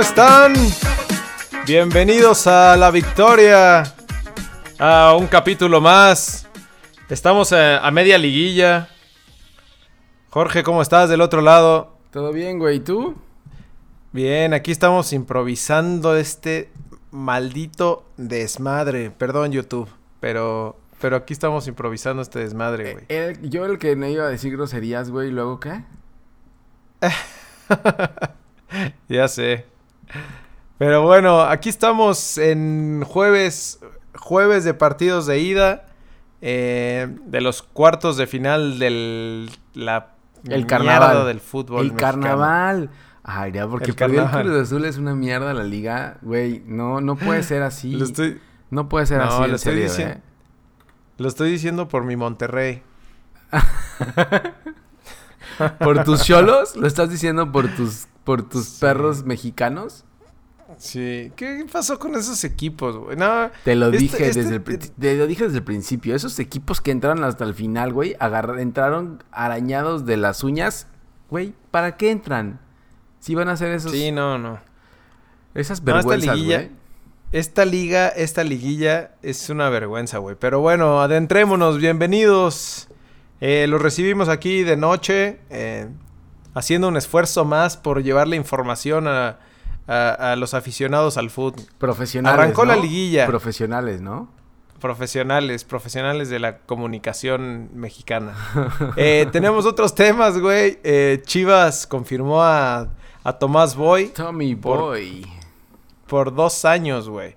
¿cómo están? Bienvenidos a la victoria. A un capítulo más. Estamos a, a media liguilla. Jorge, ¿cómo estás del otro lado? Todo bien, güey. ¿Y tú? Bien, aquí estamos improvisando este maldito desmadre. Perdón, YouTube, pero, pero aquí estamos improvisando este desmadre, güey. Eh, el- yo el que no iba a decir groserías, güey. ¿Y luego qué? ya sé. Pero bueno, aquí estamos en jueves, jueves de partidos de ida, eh, de los cuartos de final del la El carnaval. del fútbol. el mexicano. carnaval. Ay, ya, porque El perdió el carnaval. Cruz Azul es una mierda la liga. Güey, no, no puede ser así. Lo estoy, No puede ser No, así, lo en estoy serio, diciendo. ¿eh? lo estoy diciendo por mi Monterrey. ¿Por tus cholos? ¿Lo estás diciendo por tus, por tus Sí. perros mexicanos? Sí. ¿Qué pasó con esos equipos, güey? No, Te lo Este- dije este- desde el pri- te lo dije desde el principio. Esos equipos que entraron hasta el final, güey, entraron arañados de las uñas. Güey, ¿para qué entran? Si van a hacer esos, sí, no, no. esas No, esta vergüenzas, liguilla- güey. Esta liga, esta liguilla es una vergüenza, güey. Pero bueno, adentrémonos, bienvenidos. Eh, los recibimos aquí de noche, eh, haciendo un esfuerzo más por llevar la información a, a- a los aficionados al fútbol. Profesionales. Arrancó la ¿no? liguilla. Profesionales, ¿no? Profesionales, profesionales de la comunicación mexicana. Eh, tenemos otros temas, güey. Eh, Chivas confirmó a, a Tomás Boy Tommy Por- Boy. por dos años, güey.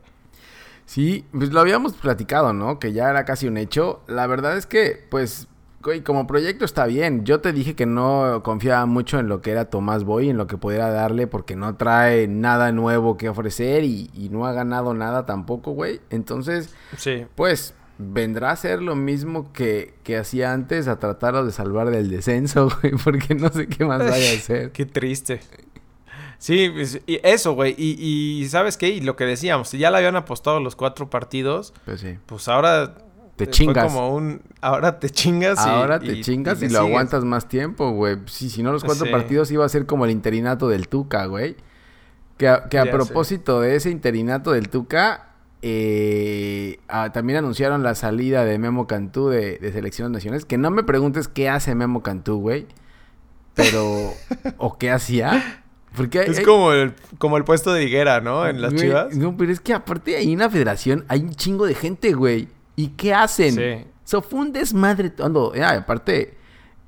Sí, pues lo habíamos platicado, ¿no? Que ya era casi un hecho. La verdad es que, pues, güey, como proyecto está bien. Yo te dije que no confiaba mucho en lo que era Tomás Boy, en lo que pudiera darle, porque no trae nada nuevo que ofrecer y, y no ha ganado nada tampoco, güey. Entonces, Sí. pues, vendrá a ser lo mismo que, que hacía antes, a tratarlo de salvar del descenso, güey, porque no sé qué más vaya a hacer. Qué triste. Sí, pues, y eso, güey. Y, y ¿sabes qué? Y lo que decíamos, si ya le habían apostado los cuatro partidos, Pues sí. pues ahora... Te fue chingas. como un... Ahora te chingas y... Ahora te y- chingas y, lo sigues. aguantas más tiempo, güey. Sí, si no los cuatro Sí. partidos iba a ser como el interinato del Tuca, güey. Que a, que a sé. propósito de ese interinato del Tuca, eh, también anunciaron la salida de Memo Cantú de, de Selecciones Nacionales. Que no me preguntes qué hace Memo Cantú, güey. Pero... ¿O qué hacía? Porque hay- Es como el, como el puesto de higuera, ¿no? En las güey, chivas. No, pero es que aparte hay una federación, hay un chingo de gente, güey. ¿Y qué hacen? Sí. So, fue un desmadre todo. Ah, aparte,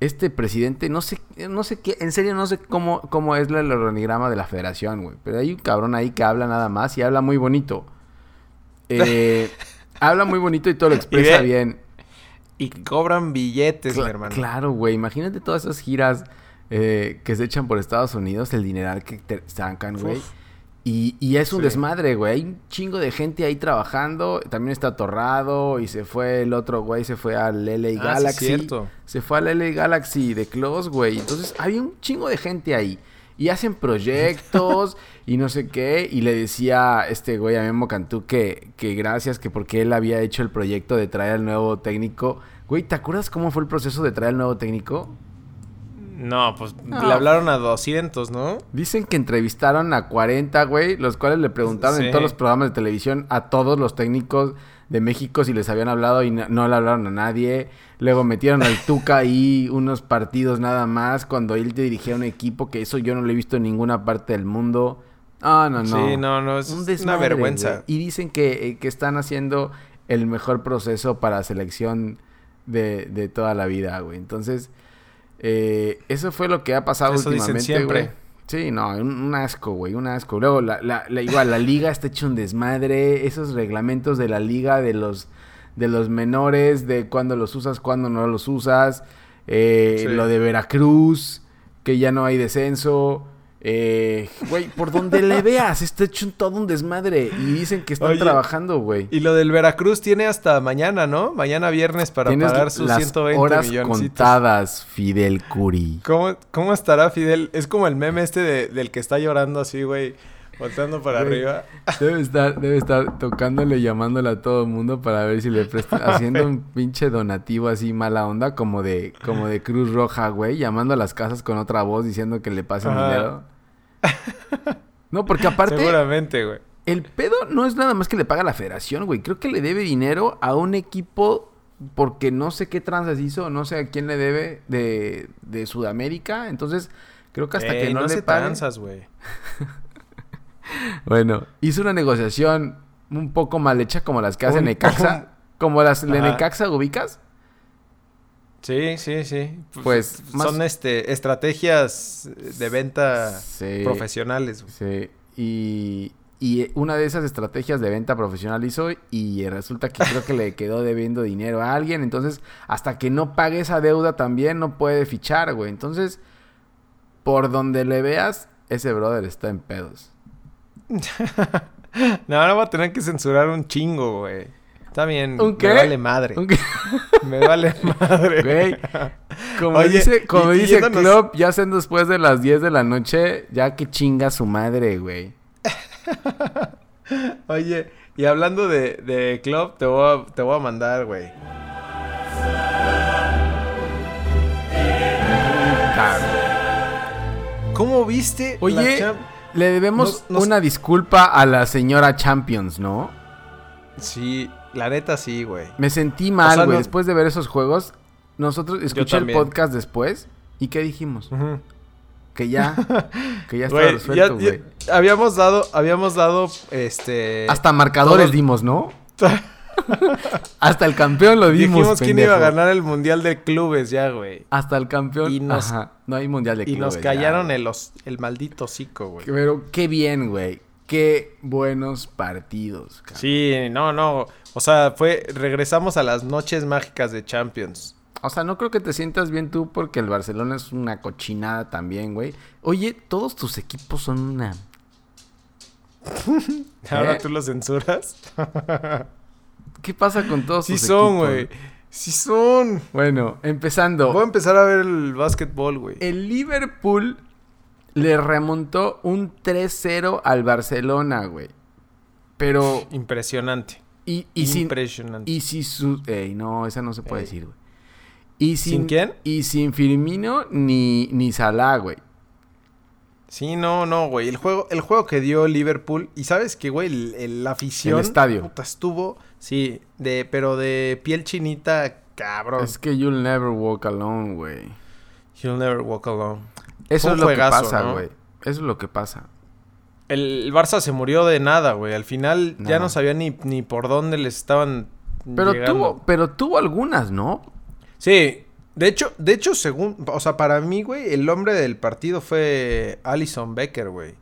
este presidente, no sé, no sé qué, en serio no sé cómo, cómo es el organigrama de la federación, güey. Pero hay un cabrón ahí que habla nada más y habla muy bonito. Eh, habla muy bonito y todo lo expresa bien. Y cobran billetes, mi hermano. Claro, güey. Imagínate todas esas giras eh, que se echan por Estados Unidos, el dineral que te sacan, güey. Y, y es un Sí. desmadre, güey. Hay un chingo de gente ahí trabajando. También está Torrado. Y se fue el otro güey, se fue al LA Ah, sí, Galaxy. cierto. Se fue al LA Galaxy de Close, güey. Entonces hay un chingo de gente ahí. Y hacen proyectos y no sé qué. Y le decía este güey a Memo Cantú que, que gracias, que porque él había hecho el proyecto de traer al nuevo técnico. Güey, ¿te acuerdas cómo fue el proceso de traer al nuevo técnico? No, pues No. le hablaron a 200, ¿no? Dicen que entrevistaron a 40, güey, los cuales le preguntaron Sí. en todos los programas de televisión a todos los técnicos de México si les habían hablado y no, no le hablaron a nadie. Luego metieron al Tuca ahí unos partidos nada más cuando él te dirigía un equipo que eso yo no lo he visto en ninguna parte del mundo. Ah, no, no. Sí, no, no, es Un una desmadre, vergüenza. güey. Y dicen que, eh, que están haciendo el mejor proceso para selección de, de toda la vida, güey. Entonces, eh, eso fue lo que ha pasado Eso dicen últimamente, siempre. güey. Sí, no, un, un asco, güey, un asco. Luego, la, la, la- igual, la liga está hecho un desmadre. Esos reglamentos de la liga, de los, de los menores, de cuándo los usas, cuándo no los usas. Eh, Sí. Lo de Veracruz, que ya no hay descenso. Eh, güey, por donde le veas, está hecho todo un desmadre. Y dicen que están Oye, trabajando, güey. Y lo del Veracruz tiene hasta mañana, ¿no? Mañana viernes para Tienes pagar sus las 120 horas millones. contadas, Fidel Curi. ¿Cómo, ¿Cómo estará Fidel? Es como el meme este de- del que está llorando así, güey. Volteando para Güey. arriba. Debe estar, debe estar tocándole, llamándole a todo el mundo para ver si le prestan, haciendo un pinche donativo así mala onda, como de, como de Cruz Roja, güey, llamando a las casas con otra voz diciendo que le pasen Ajá. dinero. No, porque aparte... Seguramente, güey. El pedo no es nada más que le paga la federación, güey. Creo que le debe dinero a un equipo porque no sé qué tranzas hizo, no sé a quién le debe de, de Sudamérica. Entonces, creo que hasta Ey, que no, no le se paguen- tranzas, güey. Bueno, hizo una negociación un poco mal hecha como las que hace Un- Necaxa. Como las de. Necaxa, ¿ubicas? Sí, sí, sí. Pues, más- son este estrategias de venta Sí. profesionales. güey. Sí. Y, y una de esas estrategias de venta profesional hizo y resulta que creo que le quedó debiendo dinero a alguien. Entonces, hasta que no pague esa deuda también no puede fichar, güey. Entonces, por donde le veas, ese brother está en pedos. No, ahora voy a tener que censurar un chingo, güey. Está bien. ¿Un qué? Me vale madre. Me vale madre. Güey, Como Oye, dice, como y- dice yéndonos- Club, ya sean después de las 10 de la noche, ya que chinga su madre, güey. Oye, y hablando de, de club, te voy a, te voy a mandar, güey. ¿Cómo viste? la Oye, cham- le debemos Nos- nos- una disculpa a la señora Champions, ¿no? Sí, la neta sí, güey. Me sentí mal, sea, güey, no- después de ver esos juegos. Nosotros escuché el podcast después y ¿qué dijimos? Que ya, que ya estaba resuelto, güey. habíamos dado, habíamos dado, este... Hasta marcadores todos- dimos, ¿no? Hasta el campeón lo dimos, Dijimos quién iba a ganar el Mundial de Clubes ya, güey. Hasta el campeón. Y nos- Ajá, no hay mundial de Y nos clubes ya, callaron güey. el, os- el maldito hocico, güey. Pero qué bien, güey. Qué buenos partidos, cabrón. Sí, no, no. O sea, fue... Regresamos a las noches mágicas de Champions. O sea, no creo que te sientas bien tú porque el Barcelona es una cochinada también, güey. Oye, todos tus equipos son una... Ahora ¿Eh? tú lo censuras. ¿Qué pasa con todos sí son, güey. Sí son. Bueno, empezando. Voy a empezar a ver el básquetbol, güey. El Liverpool le remontó un 3-0 al Barcelona, güey. Pero... Impresionante. Y, y sin... Impresionante. Y si su... Ey, no, esa no se puede Ey. decir, güey. Y sin, ¿Sin quién? Y sin Firmino ni, ni Salah, güey. Sí, no, no, güey. El juego, el juego que dio Liverpool. Y sabes que, güey, el, afición. El estadio. puta, estuvo. Sí, de, pero de piel chinita, cabrón. Es que you'll never walk alone, güey. You'll never walk alone. Eso es lo que pasa, ¿no? güey. Eso es lo que pasa. El, el Barça se murió de nada, güey. Al final ya no sabía ni, ni por dónde les estaban Pero llegando. tuvo, pero tuvo algunas, ¿no? Sí. De hecho, de hecho, según... O sea, para mí, güey, el hombre del partido fue Alison Becker, güey.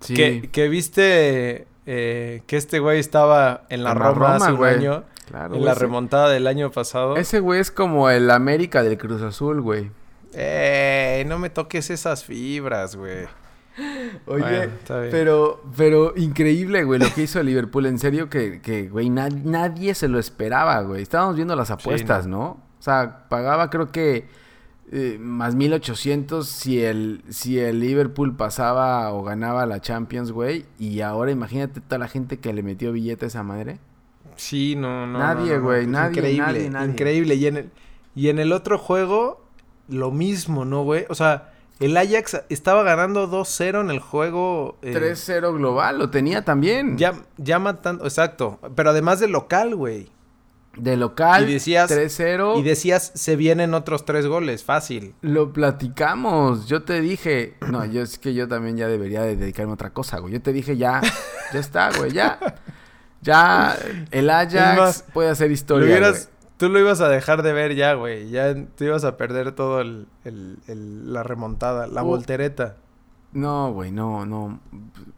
Sí. Que, que viste eh, que este güey estaba en la En Roma, hace Roma, un güey. año. Claro, en güey, la remontada del año pasado. Ese güey es como el América del Cruz Azul, güey. ¡Ey! No me toques esas fibras, güey. Oye, Bueno, pero, pero increíble, güey, lo que hizo el Liverpool. En serio que, que güey, na- nadie se lo esperaba, güey. Estábamos viendo las apuestas, ¿no? Sea, pagaba creo que eh, más 1800 si el, si el Liverpool pasaba o ganaba la Champions, güey. Y ahora imagínate toda la gente que le metió billetes a madre. Sí, no, no. Nadie, no, no, güey, nadie, Increíble, nadie, nadie. increíble. Y en, el, y en el otro juego, lo mismo, ¿no, güey? O sea, el Ajax estaba ganando 2-0 en el juego. eh, 3-0 global, lo tenía también. Ya, ya matando, exacto. Pero además de local, güey. De local, Y decías- 3-0. Y decías, se vienen otros tres goles, fácil. Lo platicamos. Yo te dije. No, yo es que yo también ya debería de dedicarme a otra cosa, güey. Yo te dije ya. Ya está, güey. Ya. Ya. El Ajax más, puede hacer Lo historia. hubieras- tú lo ibas a dejar de ver ya, güey. Ya te ibas a perder todo el, el- el- la remontada, la Uh. voltereta. No, güey, no, no.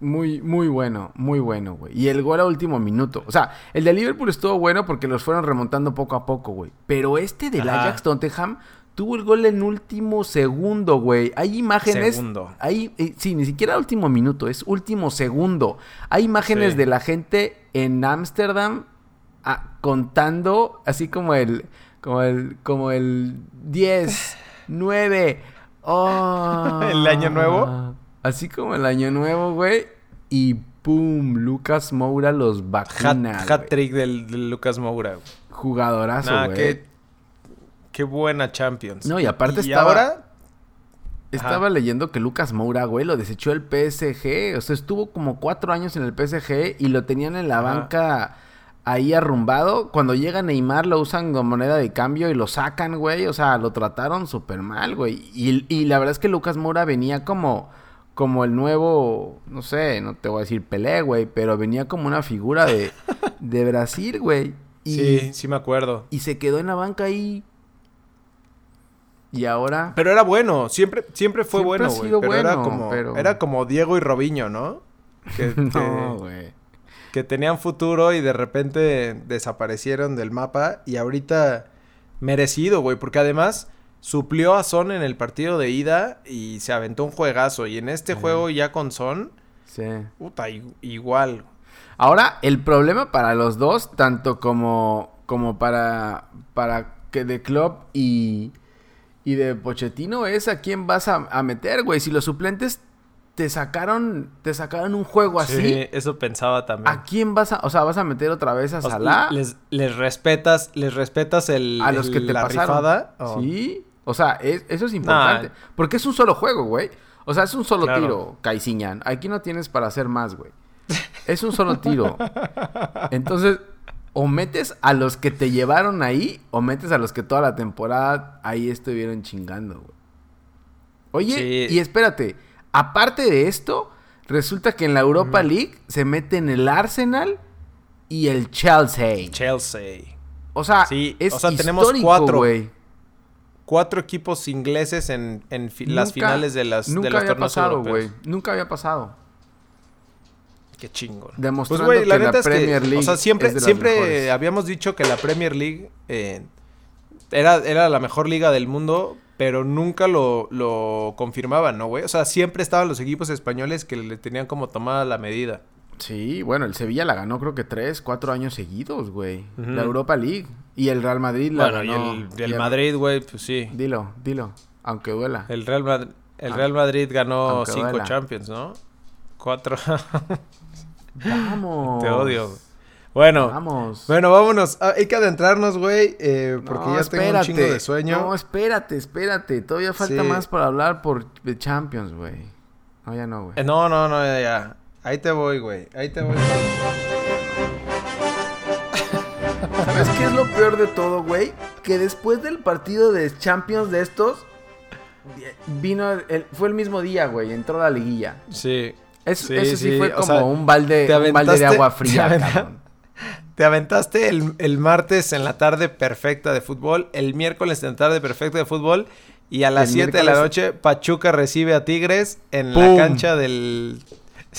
Muy, muy bueno, muy bueno, güey. Y el gol a último minuto. O sea, el de Liverpool estuvo bueno porque los fueron remontando poco a poco, güey. Pero este del Ajá. Ajax Tottenham tuvo el gol en último segundo, güey. Hay imágenes. Segundo. Hay, eh, sí, ni siquiera último minuto, es último segundo. Hay imágenes Sí. de la gente en Ámsterdam ah, contando así como el, como el, como el 10, 9, oh. ¿El año nuevo? Así como el año nuevo, güey. Y pum, Lucas Moura los Hat, vacuna. hat güey. trick del, del Lucas Moura. güey. Jugadorazo, Nah, güey. qué, qué buena Champions. No, y aparte y estaba- ahora estaba leyendo que Lucas Moura, güey, lo desechó el PSG. O sea, estuvo como cuatro años en el PSG y lo tenían en la banca ahí arrumbado. Cuando llega Neymar lo usan como moneda de cambio y lo sacan, güey. O sea, lo trataron súper mal, güey. Y, y, la verdad es que Lucas Moura venía como, como el nuevo, no sé, no te voy a decir Pelé, güey, pero venía como una figura de, de Brasil, güey. sí, sí me acuerdo. Y se quedó en la banca ahí y ahora. Pero era bueno, siempre, siempre fue bueno, güey. Pero era como, era como Diego y Robinho, ¿no? Que, no, güey. Que tenían futuro y de repente desaparecieron del mapa. Y ahorita merecido, güey. Porque además suplió a Son en el partido de ida y se aventó un juegazo. Y en este juego ya con Son. Sí. Puta, igual. Ahora, el problema para los dos, tanto como, como para, para que de Club y y de Pochettino es a quién vas a, meter, güey. Si los suplentes te sacaron, te sacaron un juego así. Sí, eso pensaba también. ¿A quién vas a, o sea, vas a meter otra vez a Salah? Les, les respetas, les respetas el, a los que te la pasaron. Sí, o sea, eso es importante. Porque es un solo juego, güey. O sea, es un solo tiro, Caiciñan. Aquí no tienes para hacer más, güey. Es un solo tiro. Entonces, o metes a los que te llevaron ahí o metes a los que toda la temporada ahí estuvieron chingando, güey. Oye, y espérate, aparte de esto, resulta que en la Europa League se meten el Arsenal y el Chelsea. Chelsea. O sea, es o sea, tenemos cuatro, güey. Cuatro equipos ingleses en, las finales de las nunca había pasado, güey. Nunca había pasado. Qué chingón. Demostrando pues, la que la Premier League. O sea, siempre, siempre habíamos dicho que la Premier League eh, era, era la mejor liga del mundo, pero nunca lo, lo confirmaban, ¿no, güey? O sea, siempre estaban los equipos españoles que le tenían como tomada la medida. Sí, bueno, el Sevilla la ganó creo que tres, cuatro años seguidos, güey. La Europa League. Y el Real Madrid la ganó. y el, Madrid, güey, pues sí. Dilo, dilo, aunque duela. El Real, el Real Madrid ganó cinco Champions, ¿no? Cuatro. Vamos. Te odio. Bueno, vamos. Bueno, vámonos. Ah, hay que adentrarnos, güey, eh, porque ya tengo un chingo de sueño. No, espérate, espérate. Todavía falta más para hablar por Champions, güey. No, ya no, güey. Eh, no, no, no, ya, ya. Ahí te voy, güey. Ahí te voy. ¿Sabes qué es lo peor de todo, güey? Que después del partido de Champions de estos, vino, el, fue el mismo día, güey. Entró la liguilla. Sí eso sí, fue como un, balde, de agua fría. Te, aventaste el, martes en la tarde perfecta de fútbol, el miércoles en la tarde perfecta de fútbol y a las 7 de la noche Pachuca recibe a Tigres en la cancha del...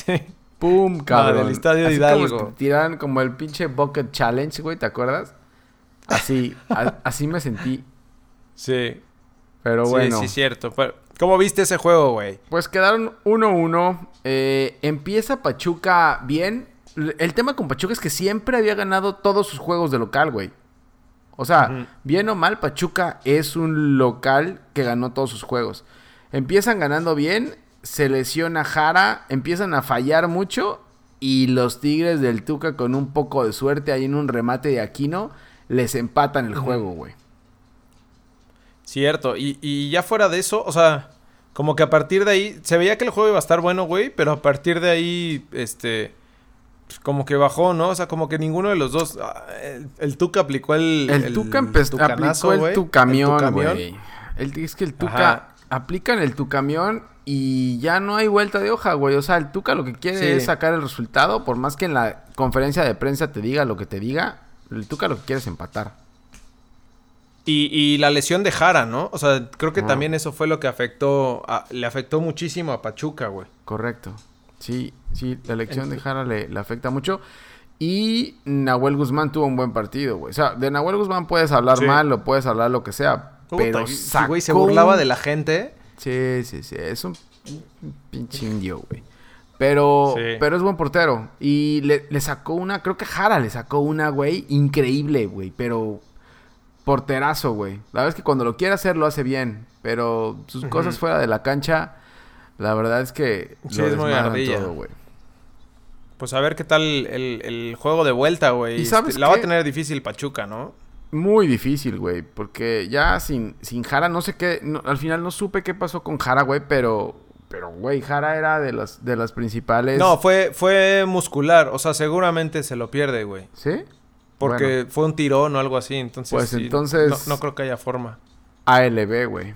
¡Pum, cabrón! del Estadio Hidalgo. Como tiran como el pinche Bucket Challenge, güey, ¿te acuerdas? Así, así me sentí. Sí. Pero bueno. Sí, sí, cierto. Pero, ¿Cómo viste ese juego, güey? Pues quedaron 1-1. Eh, empieza Pachuca bien. El tema con Pachuca es que siempre había ganado todos sus juegos de local, güey. O sea, bien o mal, Pachuca es un local que ganó todos sus juegos. Empiezan ganando bien, se lesiona Jara, empiezan a fallar mucho y los Tigres del Tuca con un poco de suerte ahí en un remate de Aquino les empatan el juego, güey. Cierto, y, ya fuera de eso, o sea, como que a partir de ahí, se veía que el juego iba a estar bueno, güey, pero a partir de ahí, este, pues, como que bajó, ¿no? O sea, como que ninguno de los dos, ah, el, Tuca aplicó el... El, Tuca empezó, aplicó el tu camión, güey. es que el Tuca, aplican el tu camión y ya no hay vuelta de hoja, güey. O sea, el Tuca lo que quiere es sacar el resultado, por más que en la conferencia de prensa te diga lo que te diga, el Tuca lo que quiere es empatar. Y, la lesión de Jara, ¿no? O sea, creo que también eso fue lo que afectó, le afectó muchísimo a Pachuca, güey. Correcto. Sí, sí, la lesión de Jara le, afecta mucho. Y Nahuel Guzmán tuvo un buen partido, güey. O sea, de Nahuel Guzmán puedes hablar mal o puedes hablar lo que sea. pero güey, se burlaba de la gente. Sí, sí, sí. Es un pinche indio, güey. Pero, pero es buen portero. Y le, le, sacó una, creo que Jara le sacó una, güey, increíble, güey. Pero porterazo, güey. La verdad es que cuando lo quiere hacer lo hace bien, pero sus cosas fuera de la cancha, la verdad es que sí, es muy ardilla. güey. Pues a ver qué tal el, juego de vuelta, güey. ¿Y sabes La va a tener difícil Pachuca, ¿no? Muy difícil, güey. Porque ya sin, sin Jara, no sé qué. no- al final no supe qué pasó con Jara, güey. Pero, pero, güey, Jara era de las, de las principales. No, fue, fue muscular. O sea, seguramente se lo pierde, güey. ¿Sí? Porque fue un tirón o algo así. Entonces, Pues sí, entonces- No, no creo que haya forma. ALB, güey.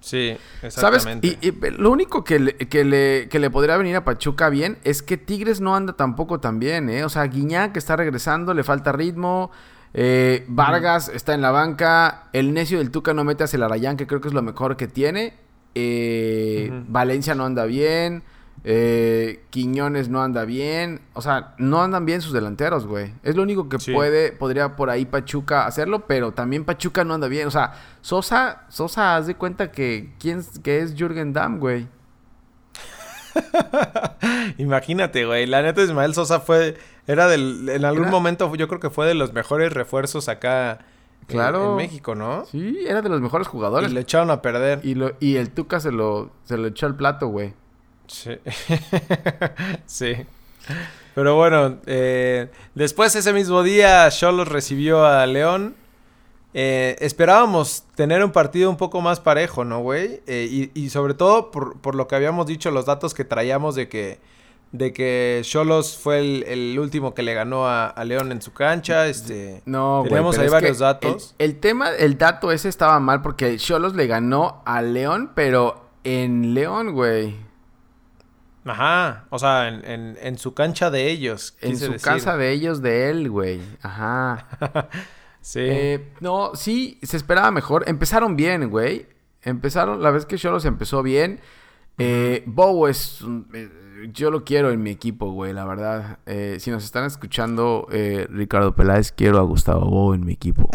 Sí, ¿Sabes? exactamente. Y, y lo único que le, que, le, que le podría venir a Pachuca bien es que Tigres no anda tampoco tan bien, ¿eh? O sea, Guiñac está regresando, le falta ritmo. Eh, Vargas está en la banca. El necio del Tuca no mete a Celarayán, que creo que es lo mejor que tiene. eh. Valencia no anda bien. eh, Quiñones no anda bien. O sea, no andan bien sus delanteros, güey. Es lo único que Sí. puede, podría por ahí Pachuca hacerlo, pero también Pachuca no anda bien. O sea, Sosa, Sosa, haz de cuenta que quién que es Jürgen Damm, güey. Imagínate, güey. La neta, Ismael Sosa fue. Era del. En algún Era- momento, yo creo que fue de los mejores refuerzos acá. Claro. en México, ¿no? Sí, era de los mejores Y jugadores. le echaron a perder. Y, lo, y el Tuca se lo, se lo echó al plato, güey. Sí. sí. Pero bueno, eh, después ese mismo día, Cholos recibió a León. Eh, esperábamos tener un partido un poco más parejo, ¿no, güey? Eh, y, y sobre todo por, por lo que habíamos dicho, los datos que traíamos de que de que Cholos fue el, el último que le ganó a, a León en su cancha. Este, No, güey. Teníamos pero ahí varios datos. El, el tema, el dato ese estaba mal porque Cholos le ganó a León, pero en León, güey. Ajá, o sea, en, en- en su cancha de ellos. En su decir. casa de ellos, de él, güey. Ajá. Sí. Eh, no, sí, se esperaba mejor. Empezaron bien, güey. Empezaron, la vez que Cholos empezó bien. Eh, Bow es. un- eh, yo lo quiero en mi equipo, güey, la verdad. Eh, si nos están escuchando, eh, Ricardo Peláez, quiero a Gustavo Bow en mi equipo.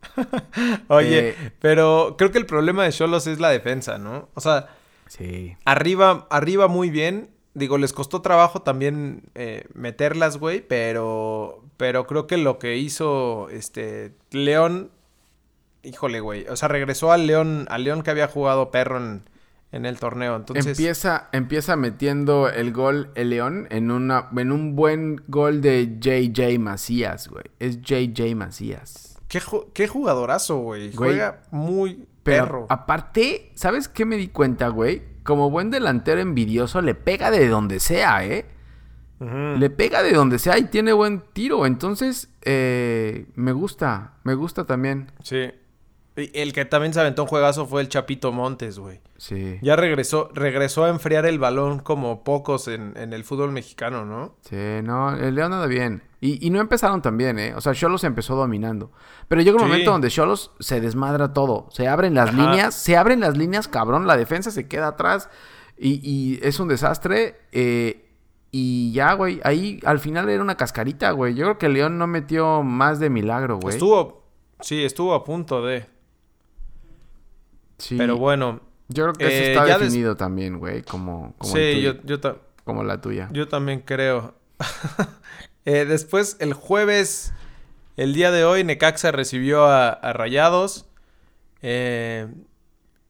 Oye, pero creo que el problema de Cholos es la defensa, ¿no? O sea, Sí. arriba, arriba muy bien. Digo, les costó trabajo también meterlas, güey, pero, pero creo que lo que hizo este León, híjole, güey, o sea, regresó al León, al León que había jugado perro en, en el torneo. Entonces, Empieza, empieza metiendo el gol el León en, una, en un buen gol de JJ Macías, güey. Es JJ Macías. ¿qué, ju- qué jugadorazo, güey. Juega muy Pero perro. aparte, ¿sabes qué me di cuenta, güey? Como buen delantero envidioso, le pega de donde sea, ¿eh? Le pega de donde sea y tiene buen tiro. Entonces, eh, me gusta, me gusta también. Sí. El que también se aventó un juegazo fue el Chapito Montes, güey. Sí. Ya regresó, regresó a enfriar el balón como pocos en, en el fútbol mexicano, ¿no? Sí, no, el León anda bien. Y, y no empezaron tan bien, ¿eh? O sea, Cholos empezó dominando. Pero llega un Sí. momento donde Cholos se desmadra todo. Se abren las Ajá. líneas, se abren las líneas, cabrón. La defensa se queda atrás y, y es un desastre. eh, y ya, güey, ahí al final era una cascarita, güey. Yo creo que León no metió más de milagro, güey. Estuvo, sí, estuvo a punto de. Sí. Pero bueno, Yo creo que eso eh, está des- definido también, güey, como, como, sí, yo, yo, ta- como la tuya. yo también creo. Eh, después, el jueves, el día de hoy, Necaxa recibió a, a Rayados. Eh,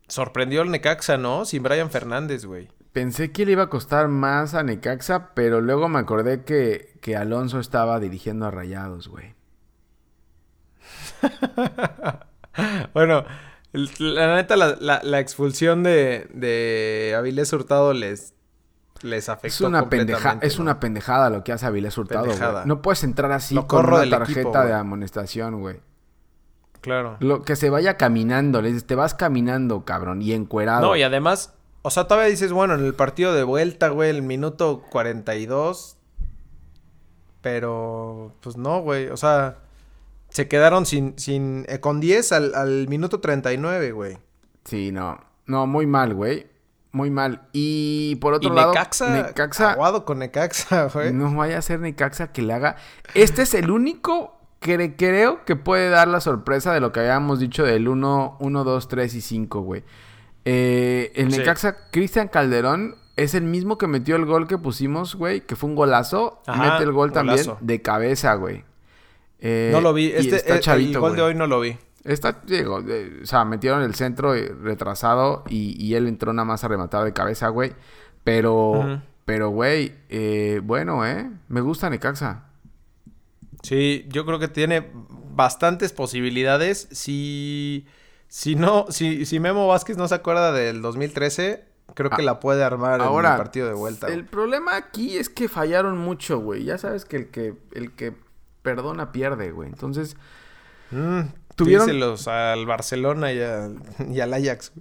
sorprendió el Necaxa, ¿no? Sin Brian Fernández, güey. Pensé que le iba a costar más a Necaxa, pero luego me acordé que, que Alonso estaba dirigiendo a Rayados, güey. Bueno, la neta, la, la- la expulsión de, de Avilés Hurtado les, les afectó Es una, pendeja, es ¿no? una pendejada lo que hace Avilés Hurtado, güey. No puedes entrar así Lo con una tarjeta equipo, de amonestación, güey. Claro. Lo que se vaya caminando, le dices, te vas caminando, cabrón, y encuerado. No, y además, o sea, todavía dices, bueno, en el partido de vuelta, güey, el minuto 42. Pero, pues no, güey. O sea, se quedaron sin, sin, eh, con 10 al, al minuto 39, güey. Sí, no. No, muy mal, güey. Muy mal. Y por otro Y lado, Necaxa, Necaxa aguado con Necaxa, güey. No vaya a ser Necaxa que le haga. Este es el único que cre- creo que puede dar la sorpresa de lo que habíamos dicho del 1, 1 2, 3 y 5, güey. Eh, el Sí. Necaxa, Cristian Calderón, es el mismo que metió el gol que pusimos, güey, que fue un golazo. Ajá, Mete el gol también de cabeza, güey. Eh, no lo vi. y Este, está eh, el gol de hoy no lo vi. Está, digo, eh, o sea, metieron el centro eh, retrasado y, y él entró nada más a rematar de cabeza, güey. Pero, pero, güey, eh, bueno, ¿eh? Me gusta Necaxa. Sí, yo creo que tiene bastantes posibilidades. Si, si no, si, si Memo Vázquez no se acuerda del 2013, creo que Ah, la puede armar Ahora, en el partido de vuelta. El problema aquí es que fallaron mucho, güey. Ya sabes que el que, el que perdona pierde, güey. Entonces, Mm, tuvieron- díselos al Barcelona y al, y al Ajax.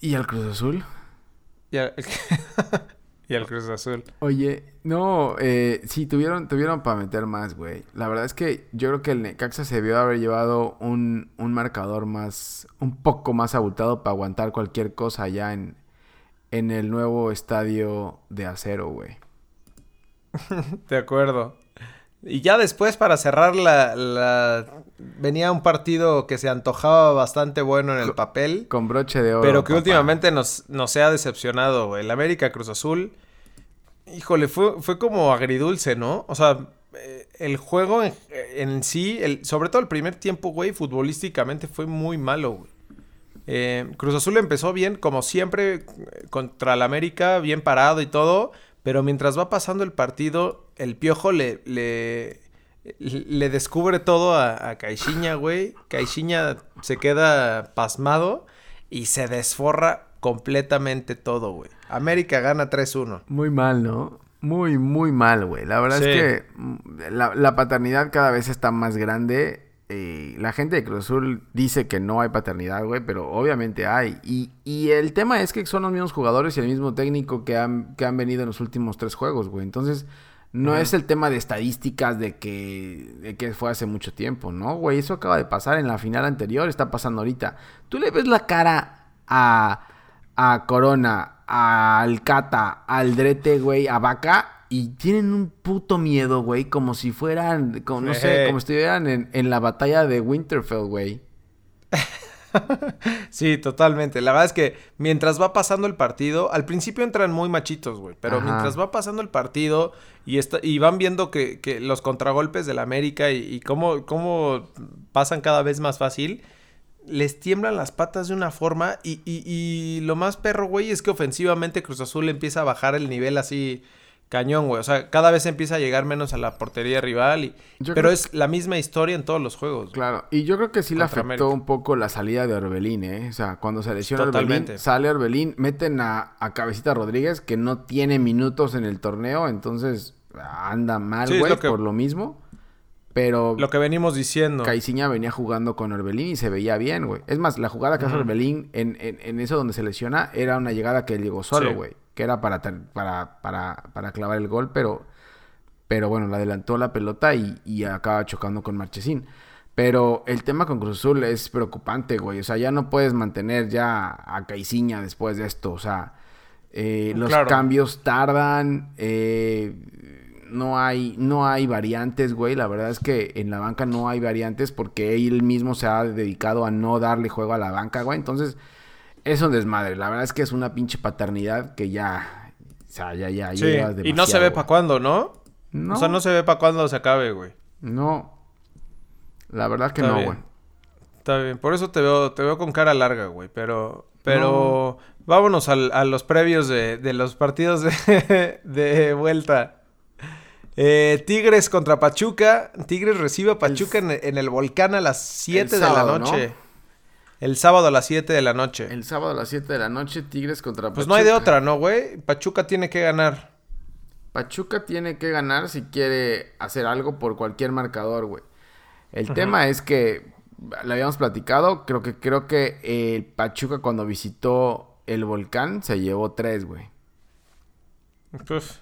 ¿y al Cruz Azul? Y al, y al Cruz Azul. Oye, no, eh, sí, tuvieron, tuvieron para meter más, güey. La verdad es que yo creo que el Necaxa se debió haber llevado un, un marcador más, un poco más abultado para aguantar cualquier cosa allá en, en el nuevo estadio de acero, güey. De acuerdo. Y ya después, para cerrar la, la- Venía un partido que se antojaba bastante bueno en el papel. Con broche de oro. Pero que papá. últimamente nos, nos ha decepcionado. El América Cruz Azul. Híjole, fue, fue como agridulce, ¿no? O sea, eh, el juego en, en sí, el, sobre todo el primer tiempo, güey, futbolísticamente fue muy malo, güey. Eh, Cruz Azul empezó bien, como siempre, eh, contra el América, bien parado y todo. Pero mientras va pasando el partido, el piojo le, le, le descubre todo a, a Caixinha, güey. Caixinha se queda pasmado y se desforra completamente todo, güey. América gana 3-1. Muy mal, ¿no? Muy, muy mal, güey. La verdad Sí. es que mm, la, la paternidad cada vez está más grande. Eh, la gente de Cruz Azul dice que no hay paternidad, güey, pero obviamente hay. Y, y el tema es que son los mismos jugadores y el mismo técnico que han, que han venido en los últimos tres juegos, güey. Entonces, no es el tema de estadísticas de que, de que fue hace mucho tiempo, ¿no, güey? Eso acaba de pasar en la final anterior, está pasando ahorita. Tú le ves la cara a, a Corona, a Alcata, al Drete, güey, a Vaca. Y tienen un puto miedo, güey, como si fueran, como, no sé, como si estuvieran en, en la batalla de Winterfell, güey. Sí, totalmente. La verdad es que mientras va pasando el partido, al principio entran muy machitos, güey. Pero Ajá. mientras va pasando el partido y, está, y van viendo que, que los contragolpes del América y, y cómo, cómo pasan cada vez más fácil, les tiemblan las patas de una forma. Y, y- y lo más perro, güey, es que ofensivamente Cruz Azul empieza a bajar el nivel así cañón, güey. O sea, cada vez empieza a llegar menos a la portería rival. Y, Yo pero creo- es la misma historia en todos los juegos. güey. Claro, y yo creo que sí le afectó América. un poco la salida de Orbelín, ¿eh? O sea, cuando se lesiona. Orbelín, sale Orbelín, meten a, a Cabecita Rodríguez, que no tiene minutos en el torneo, entonces anda mal, Sí, güey, lo que- por lo mismo. Pero Lo que venimos diciendo. Caiciña venía jugando con Orbelín y se veía bien, güey. Es más, la jugada que hace. Orbelín en, en, en eso donde se lesiona era una llegada que él llegó solo, Sí. güey. Que era para, para, para, para clavar el gol, pero, pero bueno, le adelantó la pelota y, y acaba chocando con Marchesín. Pero el tema con Cruz Azul es preocupante, güey. O sea, ya no puedes mantener ya a Caiciña después de esto. O sea, eh, los Claro. cambios tardan. eh, no hay, no hay variantes, güey. La verdad es que en la banca no hay variantes porque él mismo se ha dedicado a no darle juego a la banca, güey. Entonces, es un desmadre. La verdad es que es una pinche paternidad que ya. O sea, ya, ya, Sí, y no se ve para cuándo, ¿no? O sea, no se ve para cuándo se acabe, güey. No. La verdad que Está no, bien. güey. Está bien, por eso te veo, te veo con cara larga, güey. Pero, pero vámonos al- a los previos de, de los partidos de, de vuelta. Eh, Tigres contra Pachuca. Tigres recibe a Pachuca en, en el volcán a las 7 de sábado, la ¿no? El sábado a las 7 de la noche. El sábado a las 7 de la noche, Tigres contra Pues no hay de otra, ¿no, güey? Pachuca tiene que ganar. Pachuca tiene que ganar si quiere hacer algo por cualquier marcador, güey. El Ajá. tema es que lo habíamos platicado, creo que creo que el Pachuca cuando visitó el volcán se llevó tres, güey. Uf.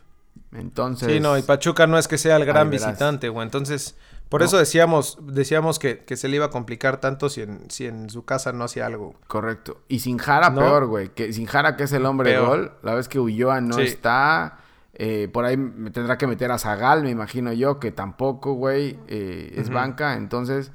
Entonces, Sí, no, y Pachuca no es que sea el gran visitante, güey. Entonces, por No. eso decíamos, decíamos que, que se le iba a complicar tanto si en, si en su casa no hacía algo. correcto. Y sin Jara ¿No? peor, güey, que sin Jara que es el hombre Peor. gol, la vez que Ulloa no Sí. está, eh, por ahí me tendrá que meter a Zagal, me imagino yo, que tampoco, güey, eh, es banca, entonces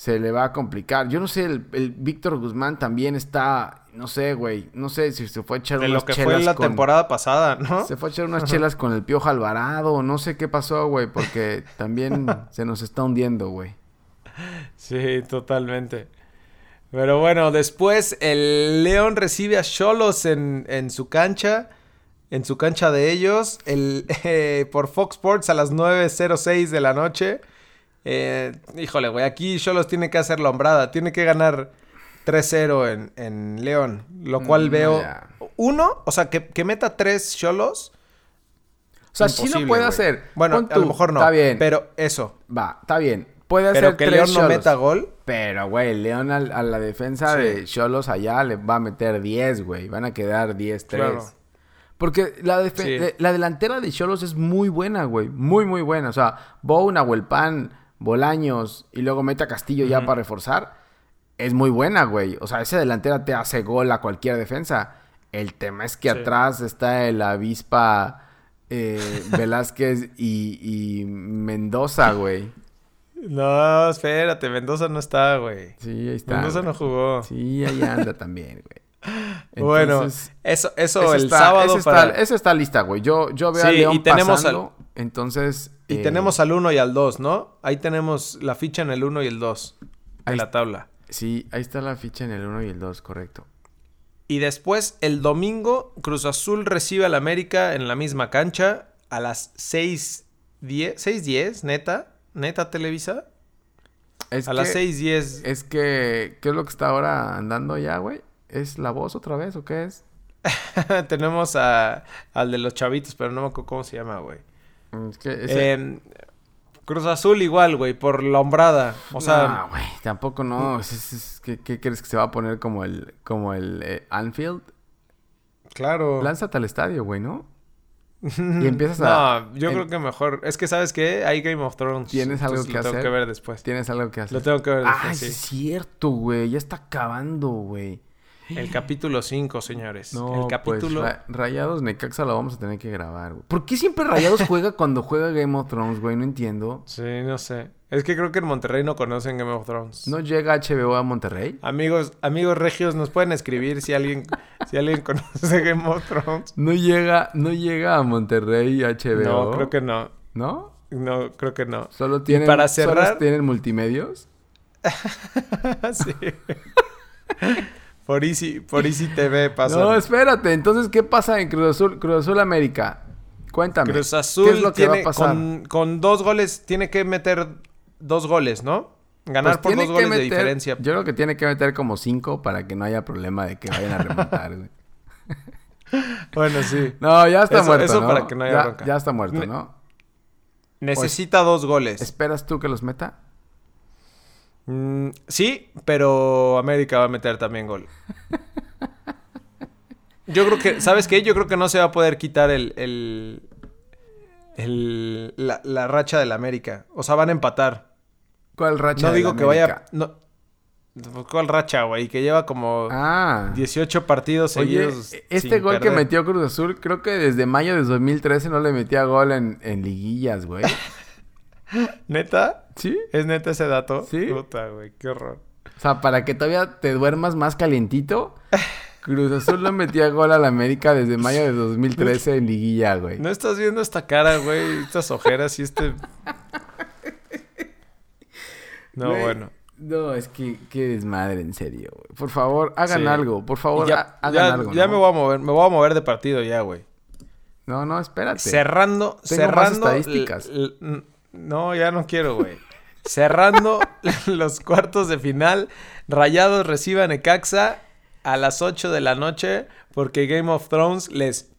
se le va a complicar. Yo no sé, el, el Víctor Guzmán también está, no sé, güey, no sé si se fue a echar De unas lo que fue chelas la con- temporada pasada, ¿no? Se fue a echar unas chelas con el Piojo Alvarado, no sé qué pasó, güey, porque también se nos está hundiendo, güey. Sí, totalmente. Pero bueno, después el León recibe a Cholos en, en su cancha. En su cancha de ellos. El, eh, por Fox Sports a las 9.06 de la noche. Eh, híjole, güey, aquí Cholos tiene que hacer la hombrada. Tiene que ganar 3-0 en, en León. Lo cual Mm, veo... ya. Uno, o sea, que, que meta tres Cholos. O sea, sí lo puede hacer. Bueno, a lo mejor no. Está bien. Pero eso. Va, está bien. Puede Pero hacer que tres León no meta gol. Pero, güey, León a, la defensa Sí. de Cholos allá le va a meter 10, güey. Van a quedar 10-3. Claro. Porque la, Sí. la delantera de Cholos es muy buena, güey. Muy, muy buena. O sea, Bow, Nahuelpan, Bolaños y luego mete a Castillo ya para reforzar. Es muy buena, güey. O sea, esa delantera te hace gol a cualquier defensa. El tema es que Sí. atrás está el avispa eh, Velázquez y, y Mendoza, güey. No, espérate, Mendoza no está, güey. Sí, ahí está. Mendoza no jugó. Sí, ahí anda también, güey. bueno, eso, eso, el está- sábado está, para... ese está lista, güey. Yo, yo veo a Sí, León y tenemos pasando, entonces... Y eh, tenemos al 1 y al 2, ¿no? Ahí tenemos la ficha en el 1 y el 2 Ahí en la tabla. Sí, ahí está la ficha en el 1 y el 2, correcto. Y después, el domingo, Cruz Azul recibe al América en la misma cancha a las 6.10. ¿6.10? ¿Neta? ¿Neta Televisa? Es a que, las 6.10. Es que... ¿Qué es lo que está ahora andando ya, güey? ¿Es la voz otra vez o qué es? Tenemos a, al de los chavitos, pero no me acuerdo cómo se llama, güey. Es que ese- Eh, Cruz Azul igual, güey, por la hombrada. O sea, No, güey, tampoco no. Es- es- es- ¿qué, qué crees que se va a poner como el, como el eh, Anfield? claro. Lánzate al estadio, güey, ¿no? y empiezas a- No, yo en- creo que mejor. Es que, ¿sabes qué? Hay Game of Thrones. ¿Tienes algo que lo tengo hacer? que ver después. Tienes algo que hacer. Lo tengo que ver Ah, después, sí. es cierto, güey. Ya está acabando, güey. El capítulo 5, señores. No, el capítulo... pues, Ra- Rayados Necaxa lo vamos a tener que grabar, güey. ¿Por qué siempre Rayados juega cuando juega Game of Thrones, güey? No entiendo. Sí, no sé. Es que creo que en Monterrey no conocen Game of Thrones. ¿No llega HBO a Monterrey? Amigos, amigos regios, nos pueden escribir si alguien, si alguien conoce Game of Thrones. No llega, no llega a Monterrey HBO. No, creo que no. ¿No? No, creo que no. Solo tienen, para solo cerrar- tienen multimedios. sí. Por Easy, por Easy TV pasa. No, espérate. Entonces, ¿qué pasa en Cruz Azul, Cruz Azul América? Cuéntame. Cruz ¿Qué Azul es lo que va tiene, a pasar? con, con dos goles, tiene que meter dos goles, ¿no? Ganar Pues por tiene dos goles de diferencia. Yo creo que tiene que meter como cinco para que no haya problema de que vayan a remontar, güey. Bueno, sí. No, ya está Eso- muerto, eso ¿no? para que no haya ya, bronca. ya está muerto, ¿no? Necesita dos goles. ¿Esperas tú que los meta? Mm, sí, pero América va a meter también gol. Yo creo que, ¿sabes qué? Yo creo que no se va a poder quitar el, el, el- la, la racha del América. O sea, van a empatar. ¿Cuál racha No digo que América? vaya... No, Pues, ¿Cuál racha, güey? Que lleva como Ah. 18 partidos Oye, seguidos. este sin gol que metió Cruz Azul, creo que desde mayo de 2013 no le metía gol en, en liguillas, güey. ¿Neta? ¿Sí? ¿Es neta ese dato? Sí. Puta, güey, qué horror. O sea, para que todavía te duermas más calientito, Cruz Azul no metía gol al América desde mayo de 2013 en liguilla, güey. ¿No estás viendo esta cara, güey? Estas ojeras y este... No, Güey, bueno. No, es que qué desmadre, en serio, güey. Por favor, hagan Sí. algo. Por favor, ya, ha- hagan ya- algo. ya ¿no? me voy a mover, me voy a mover de partido ya, güey. No, no, espérate. Cerrando, Tengo más cerrando. estadísticas. No, ya no quiero, güey. Cerrando los cuartos de final, Rayados recibe a Necaxa a las 8 de la noche porque Game of Thrones les...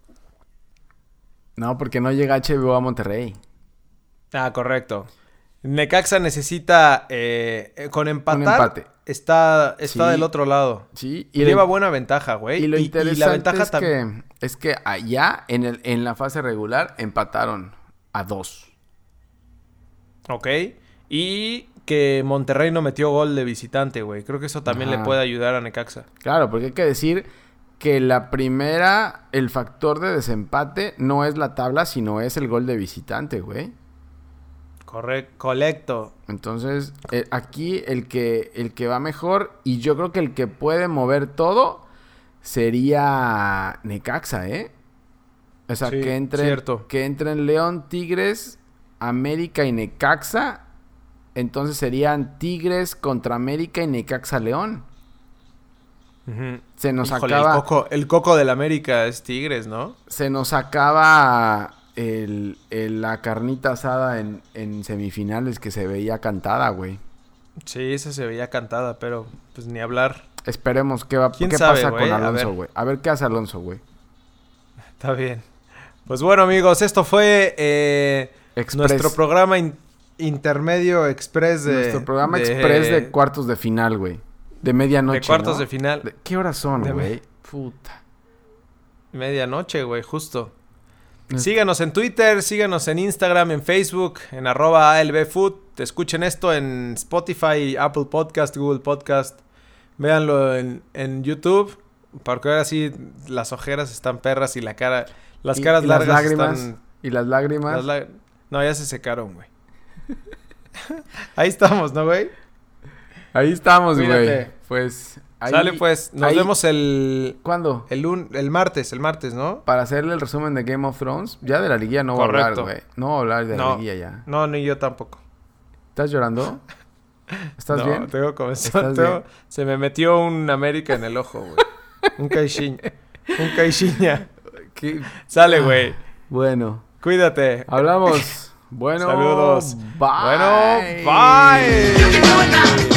No, porque no llega HBO a Monterrey. Ah, correcto. Necaxa necesita, eh, con empatar, empate. está, está Sí. del otro lado. Sí, Y y lleva buena ventaja, güey. y lo y interesante la ventaja es, que, es que allá, en, el, en la fase regular, empataron a dos. Ok. Y que Monterrey no metió gol de visitante, güey. Creo que eso también Ajá. le puede ayudar a Necaxa. Claro, porque hay que decir que la primera, el factor de desempate no es la tabla, sino es el gol de visitante, güey. Correcto. Colecto. Entonces, eh, aquí el que, el que va mejor, y yo creo que el que puede mover todo, sería Necaxa, ¿eh? O sea, Sí, que entre cierto. que entren León, Tigres, América y Necaxa. Entonces serían Tigres contra América y Necaxa León. Se nos Híjole, acaba. el, coco, el coco del América es Tigres, ¿no? Se nos acaba el, el- la carnita asada en, en semifinales que se veía cantada, güey. Sí, esa se veía cantada, pero pues ni hablar. Esperemos qué, va, ¿Quién qué sabe, pasa güey? con A Alonso, ver. güey. A ver qué hace Alonso, güey. Está bien. Pues bueno, amigos, esto fue eh, Express. nuestro programa in- intermedio express de... Nuestro programa de- express de cuartos de final, güey. De medianoche, de cuartos ¿no? de final. ¿Qué horas son, De- güey? Puta. Medianoche, güey, justo. Síganos en Twitter, síganos en Instagram, en Facebook, en arroba ALBFood. Escuchen esto en Spotify, Apple Podcast, Google Podcast. Véanlo en, en YouTube. Porque ahora sí las ojeras están perras y la cara... Las Y- caras y las largas lágrimas. están... Y las lágrimas. las No, ya se secaron, güey. Ahí estamos, ¿no, güey? Ahí estamos, güey. Pues. Ahí, Sale pues, nos ahí- vemos el, ¿Cuándo? el, lun- el martes, el martes, ¿no? Para hacerle el resumen de Game of Thrones. Ya de la liguilla no voy a hablar, Correcto. güey. No voy a hablar de la liguilla ya. No, ni yo tampoco. ¿Estás llorando? ¿Estás no, bien? Tengo comezón, ¿Estás tengo- bien? Se me metió un América en el ojo, güey. un caixinha. Un caixinha. ¿Qué? Sale, güey. Bueno. Cuídate. Hablamos. Bueno. Saludos. Bye. Bueno, bye.